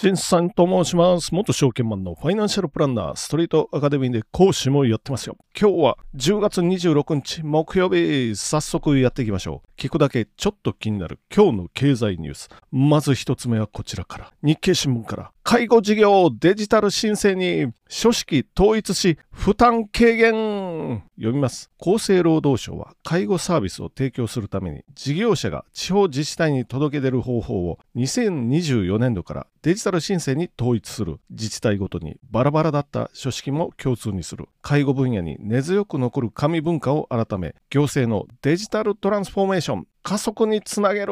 新さんと申します。元証券マンのファイナンシャルプランナー、ストリートアカデミーで講師もやってますよ。今日は10月26日木曜日、早速やっていきましょう。聞くだけちょっと気になる今日の経済ニュース。まず一つ目はこちらから。日経新聞から。介護事業デジタル申請に書式統一し負担軽減読みます。厚生労働省は介護サービスを提供するために事業者が地方自治体に届け出る方法を2024年度からデジタル申請に統一する。自治体ごとにバラバラだった書式も共通にする。介護分野に根強く残る紙文化を改め行政のデジタルトランスフォーメーション加速につなげる。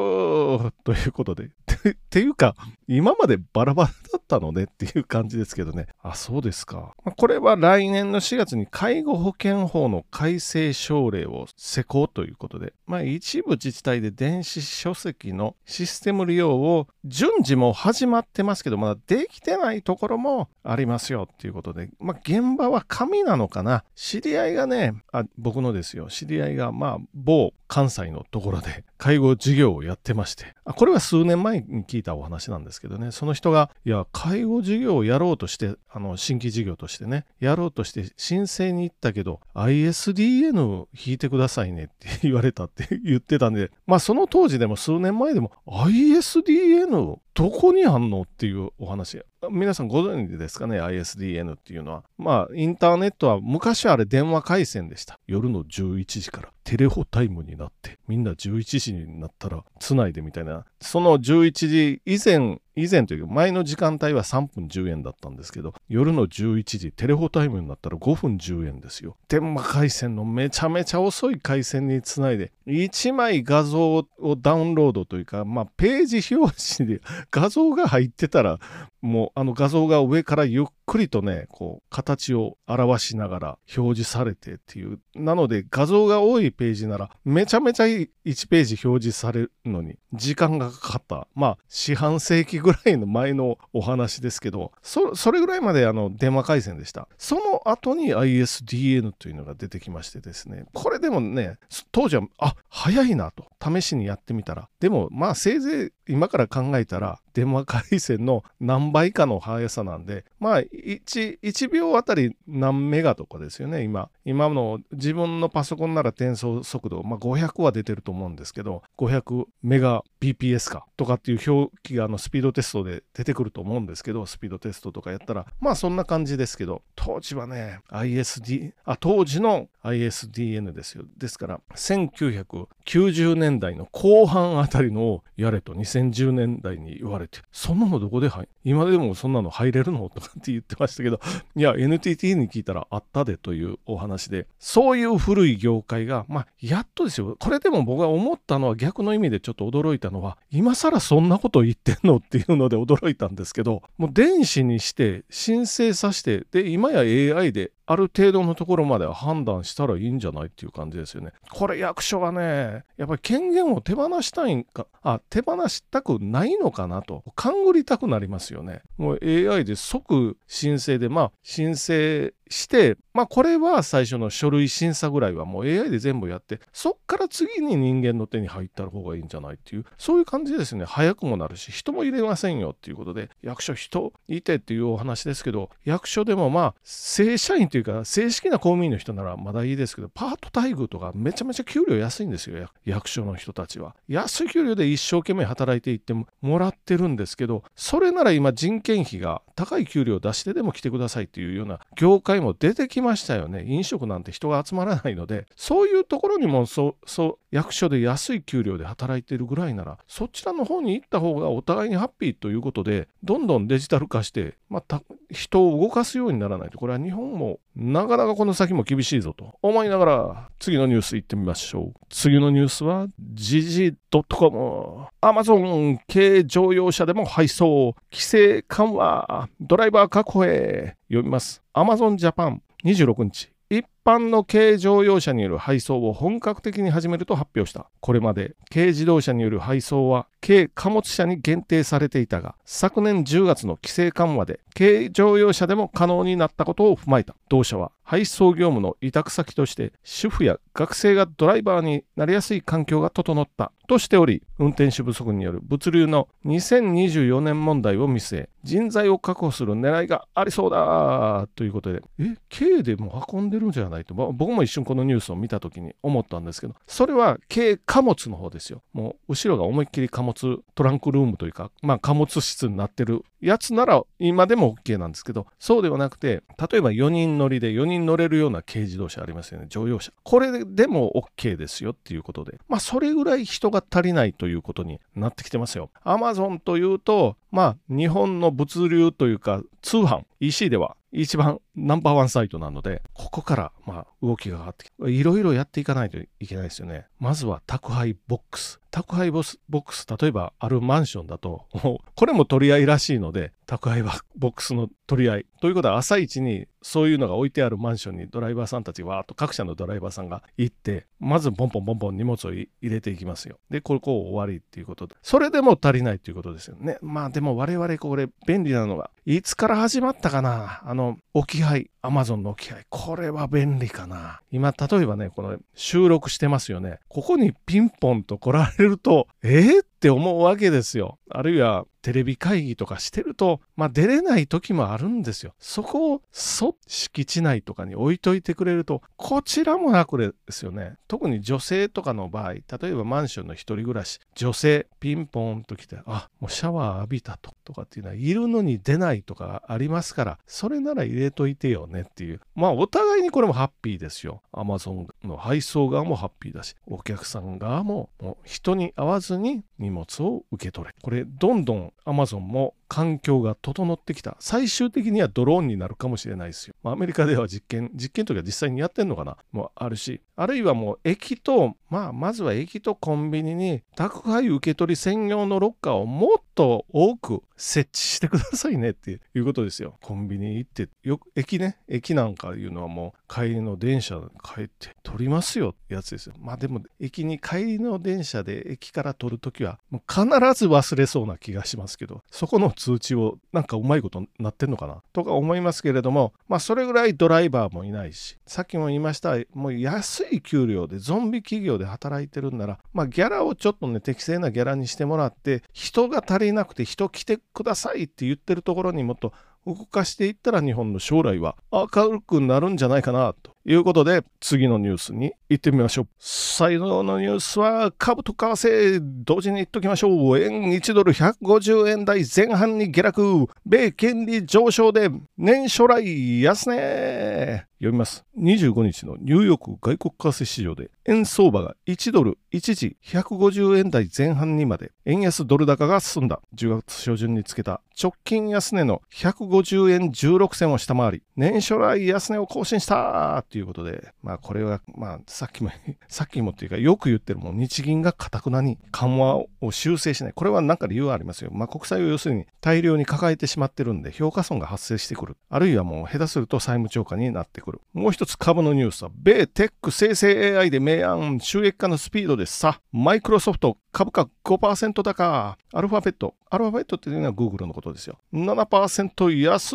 ということで。っていうか、今までバラバラだったのねっていう感じですけどね。あ、そうですか。これは来年の4月に介護保険法の改正省令を施行ということで、まあ一部自治体で電子書籍のシステム利用を順次も始まってますけど、まだできてないところもありますよっていうことで、まあ現場は紙なのかな。知り合いがね、あ僕のですよ、知り合いがまあ某関西のところで介護事業をやってましてあこれは数年前に聞いたお話なんですけどねその人がいや介護事業をやろうとしてあの新規事業としてねやろうとして申請に行ったけど ISDN 引いてくださいねって 言われたって 言ってたんでまあその当時でも数年前でも ISDN どこにあんのっていうお話。皆さんご存知ですかね ISDN っていうのは。まあインターネットは昔はあれ電話回線でした。夜の11時から。テレホタイムになってみんな11時になったらつないでみたいな。その11時以前以前というか前の時間帯は3分10円だったんですけど夜の11時テレホタイムになったら5分10円ですよ。電話回線のめちゃめちゃ遅い回線につないで1枚画像をダウンロードというかまあページ表紙で 画像が入ってたらもうあの画像が上からゆっくりとねこう形を表しながら表示されてっていう。なので画像が多いページならめちゃめちゃ1ページ表示されるのに時間がかかった。まあ四半世紀ぐらいぐらいの前のお話ですけどそそれぐらいまであの電話回線でした。その後に ISDN というのが出てきましてですねこれでもね当時はあ早いなと。試しにやってみたら。でもまあせいぜい今から考えたら電話回線の何倍かの速さなんでまあ 1, 1秒あたり何メガとかですよね今。今の自分のパソコンなら転送速度、まあ、500は出てると思うんですけど500メガ BPS かとかっていう表記があのスピードテストで出てくると思うんですけどスピードテストとかやったらまあそんな感じですけど当時はね ISD あ当時の ISDN ですよ。ですから1990年代の後半あたりのをやれと2010年代に言われてそんなのどこで入今でもそんなの入れるの？とかって言ってましたけど いや NTT に聞いたらあったでというお話でそういう古い業界がまあやっとですよ。これでも僕が思ったのは逆の意味でちょっと驚いたのは今更そんなこと言ってんのっていうので驚いたんですけどもう電子にして申請させてで今や AI である程度のところまでは判断したらいいんじゃないっていう感じですよね。これ役所がね、やっぱり権限を手放したいんか、あ、手放したくないのかなと、勘ぐりたくなりますよね。もう AI で即申請で、まあ申請して、まあこれは最初の書類審査ぐらいはもう AI で全部やって、そっから次に人間の手に入った方がいいんじゃないっていう、そういう感じですね。早くもなるし、人も入れませんよっていうことで、役所人いてっていうお話ですけど、役所でもまあ正社員というか正式な公務員の人ならまだいいですけど、パート待遇とかめちゃめちゃ給料安いんですよ、役所の人たちは。安い給料で一生懸命働いていってもらってるんですけど、それなら今人件費が高い給料を出してでも来てくださいっていうような業界も出てきましたよね。飲食なんて人が集まらないので、そういうところにもそう、そ、役所で安い給料で働いてるぐらいなら、そちらの方に行った方がお互いにハッピーということで、どんどんデジタル化して、まあ、人を動かすようにならないと、これは日本もなかなかこの先も厳しいぞと思いながら、次のニュース行ってみましょう。次のニュースは、時事 .com。アマゾン軽乗用車でも配送、規制緩和、ドライバー確保へ。読みます。アマゾンジャパン26日。一般の軽乗用車による配送を本格的に始めると発表した。これまで軽自動車による配送は軽貨物車に限定されていたが、昨年10月の規制緩和で軽乗用車でも可能になったことを踏まえた。同社は配送業務の委託先として主婦や学生がドライバーになりやすい環境が整ったとしており、運転手不足による物流の2024年問題を見据え、人材を確保する狙いがありそうだということで、え、軽でも運んでるんじゃない？と、僕も一瞬このニュースを見た時に思ったんですけど、それは軽貨物の方ですよ。もう後ろが思いっきり貨物トランクルームというか、まあ貨物室になってるやつなら今でも OK なんですけど、そうではなくて、例えば4人乗りで4人乗れるような軽自動車ありますよね、乗用車。これでも OK ですよっていうことで、まあそれぐらい人が足りないということになってきてますよ。アマゾンというと、まあ日本の物流というか通販、EC では一番ナンバーワンサイトなので、ここからまあ動きが上がってきて、いろいろやっていかないといけないですよね。まずは宅配ボックス。宅配ボックス、例えばあるマンションだと、これも取り合いらしいので、宅配ボックスの取り合い。ということは朝一にそういうのが置いてあるマンションにドライバーさんたちわーっと各社のドライバーさんが行って、まずポンポンポンポン荷物を入れていきますよ。で、ここを終わりっていうことで。それでも足りないっていうことですよね。まあでも我々これ便利なのが、いつから始まったかな？あの、置き配。アマゾンの置き配。これは便利かな。今、例えばね、この収録してますよね。ここにピンポンと来られれると、えー、って思うわけですよ。あるいはテレビ会議とかしてると、まあ出れない時もあるんですよ。そこをそ敷地内とかに置いといてくれると、こちらも楽ですよね。特に女性とかの場合、例えばマンションの一人暮らし、女性ピンポンと来て、あ、もうシャワー浴びたととかっていうのは、いるのに出ないとかありますから、それなら入れといてよねっていう。まあお互いにこれもハッピーですよ。アマゾンの配送側もハッピーだし、お客さん側ももう人に会わずに荷物を受け取れ。これどんどんアマゾンも環境が整ってきた。最終的にはドローンになるかもしれないですよ。まあ、アメリカでは実験、実験とか実際にやってんのかなもあるし、あるいはもう駅と、まあ、まずは駅とコンビニに宅配受け取り専用のロッカーをもっと多く設置してくださいねっていうことですよ。コンビニ行って、よく、駅ね、駅なんかいうのはもう帰りの電車帰って取りますよってやつですよ。まあでも、駅に帰りの電車で駅から取るときは、もう必ず忘れそうな気がしますけど、そこの通知をなんかうまいことなってんのかなとか思いますけれども、まあそれぐらいドライバーもいないし、さっきも言いました、もう安い給料でゾンビ企業で働いてるんなら、まあギャラをちょっとね、適正なギャラにしてもらって、人が足りなくて人来てくださいって言ってるところにもっと動かしていったら日本の将来は明るくなるんじゃないかなと。いうことで次のニュースに行ってみましょう。最後のニュースは株と為替同時に言っときましょう。円1ドル150円台前半に下落。米金利上昇で年初来安値。読みます。25日のニューヨーク外国為替市場で円相場が1ドル一時150円台前半にまで円安ドル高が進んだ10月初旬につけた直近安値の150円16銭を下回り年初来安値を更新したということでまあこれはまあさっきも さっきもっていうかよく言ってるもん。日銀がかたくなに緩和を修正しない。これは何か理由はありますよ。まあ国債を要するに大量に抱えてしまってるんで評価損が発生してくる。あるいはもう下手すると債務超過になってくる。もう一つ株のニュースは、米テック生成 AI で明暗収益化のスピードでさ、マイクロソフト株価5%高、アルファベット、アルファベットっていうのは Google のことですよ。7%安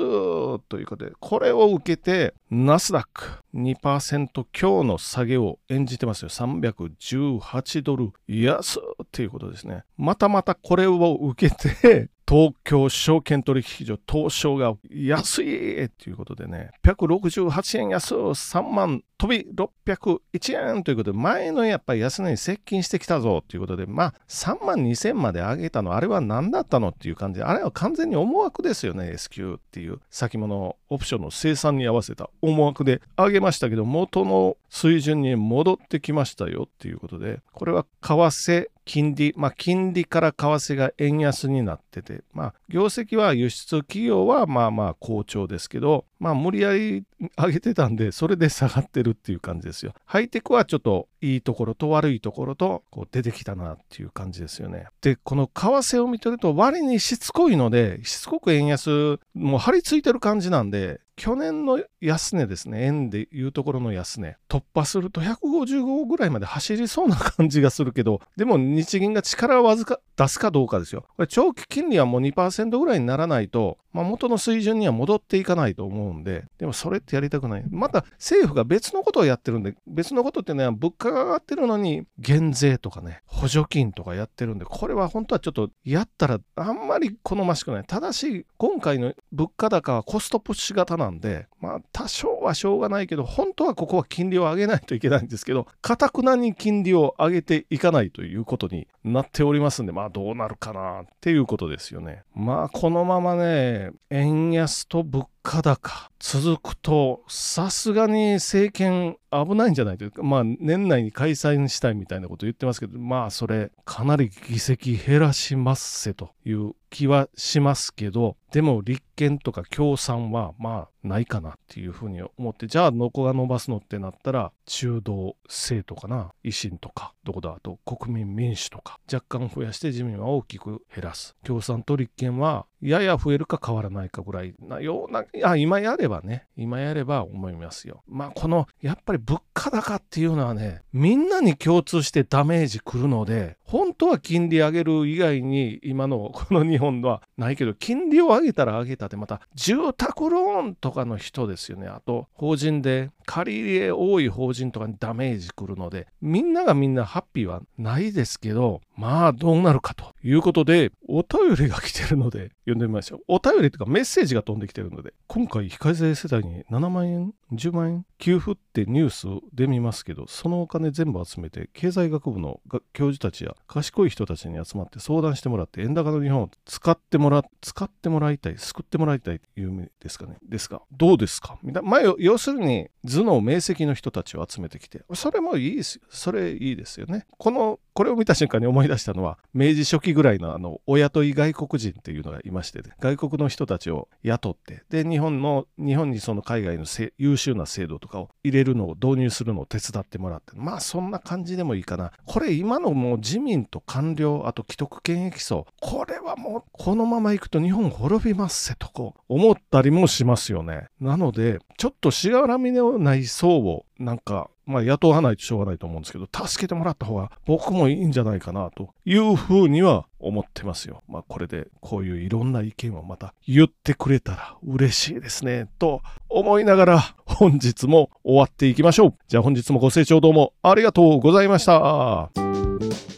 ということで、これを受けて、ナスダック2%強の下げを演じてますよ。318ドル安っていうことですね。またまたこれを受けて、東京証券取引所東証が安いっていうことでね、168円安、3万飛び601円ということで、前のやっぱり安値に接近してきたぞということで、まあ3万2000まで上げたの、あれは何だったのっていう感じ。で、あれは完全に思惑ですよね、S q っていう先物オプションの生産に合わせた思惑で上げましたけど、元の水準に戻ってきましたよっていうことで、これは為替金利、まあ、金利から為替が円安になってて、まあ、業績は輸出企業はまあまあ好調ですけど、まあ、無理やり上げてたんで、それで下がってるっていう感じですよ。ハイテクはちょっといいところと悪いところとこう出てきたなっていう感じですよね。で、この為替を見てると割にしつこいので、しつこく円安、もう張り付いてる感じなんで、去年の安値ですね、円でいうところの安値、突破すると155ぐらいまで走りそうな感じがするけど、でも日銀が力をわずか出すかどうかですよ。これ長期金利はもう2%ぐらいにならないと、まあ、元の水準には戻っていかないと思うんで、でもそれってやりたくない。また政府が別のことをやってるんで、別のことっていうのは物価が上がってるのに減税とかね、補助金とかやってるんで、これは本当はちょっとやったらあんまり好ましくない。ただし、今回の物価高はコストプッシュ型なんで、まあ多少はしょうがないけど、本当はここは金利を上げないといけないんですけど、かたくなに金利を上げていかないということになっておりますんで、まあどうなるかなっていうことですよね。まあこのままね、円安と物価高続くと、さすがに政権危ないんじゃないというか、まあ年内に開催したいみたいなこと言ってますけど、まあそれかなり議席減らしますせという気はしますけど、でも立憲とか共産はまあないかなっていうふうに思って、じゃあどこが伸ばすのってなったら、中道政党かな、維新とか、どこだ、あと国民民主とか、若干増やして自民は大きく減らす。共産と立憲はやや増えるか変わらないかぐらいなような、あ、今やればね、今やれば思いますよ。まあこの、やっぱり物価高っていうのはね、みんなに共通してダメージくるので、本当は金利上げる以外に今のこの日本はないけど、金利を上げたら上げたってまた住宅ローンとかの人ですよね。あと法人で借り入れ多い法人とかにダメージくるので、みんながみんなハッピーはないですけど、まあどうなるかということで、お便りが来てるので読んでみましょう。お便りというかメッセージが飛んできてるので、今回非課税世帯に7万円、10万円給付ってニュースで見ますけど、そのお金全部集めて、経済学部の教授たちや賢い人たちに集まって相談してもらって、円高の日本を使ってもら、使ってもらいたい、救ってもらいたいという意味ですかね。ですが、どうですか？まあ、要するに、頭脳明晰の人たちを集めてきて、それもいいですよ。それいいですよね。この、これを見た瞬間に思い出したのは、明治初期ぐらいのあの、お雇い外国人っていうのがいましてね、外国の人たちを雇って、で、日本の、日本にその海外の優秀な制度とかを入れるのを導入するのを手伝ってもらって、まあそんな感じでもいいかな。これ今のもう自民と官僚、あと既得権益層、これはもうこのままいくと日本滅びますせとこう思ったりもしますよね。なので、ちょっとしがらみのない層をなんかまあ、雇わないとしょうがないと思うんですけど、助けてもらった方が僕もいいんじゃないかなというふうには思ってますよ。まあ、これでこういういろんな意見をまた言ってくれたら嬉しいですね、と思いながら本日も終わっていきましょう。じゃあ本日もご清聴どうもありがとうございました。